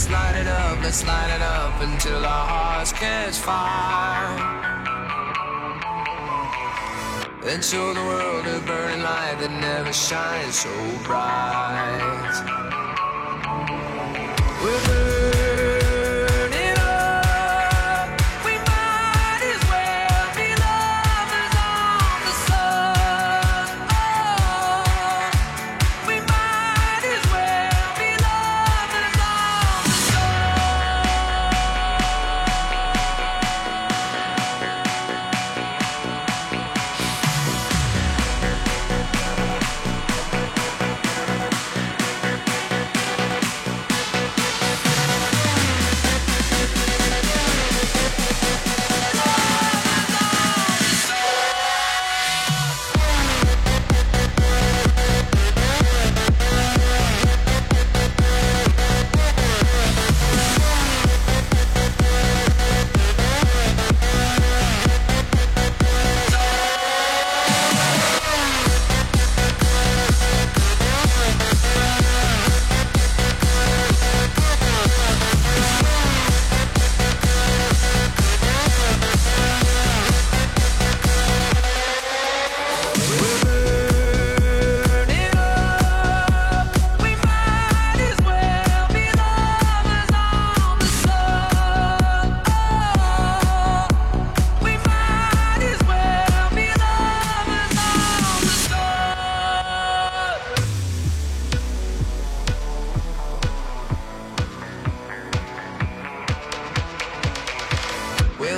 Let's light it up, let's light it up until our hearts catch fire. And show the world a burning light that never shines so bright. We're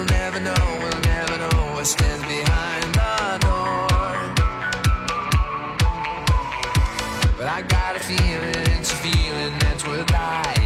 We'll never know, we'll never know what stands behind the door. But I got a feeling, it's a feeling that's worth dying.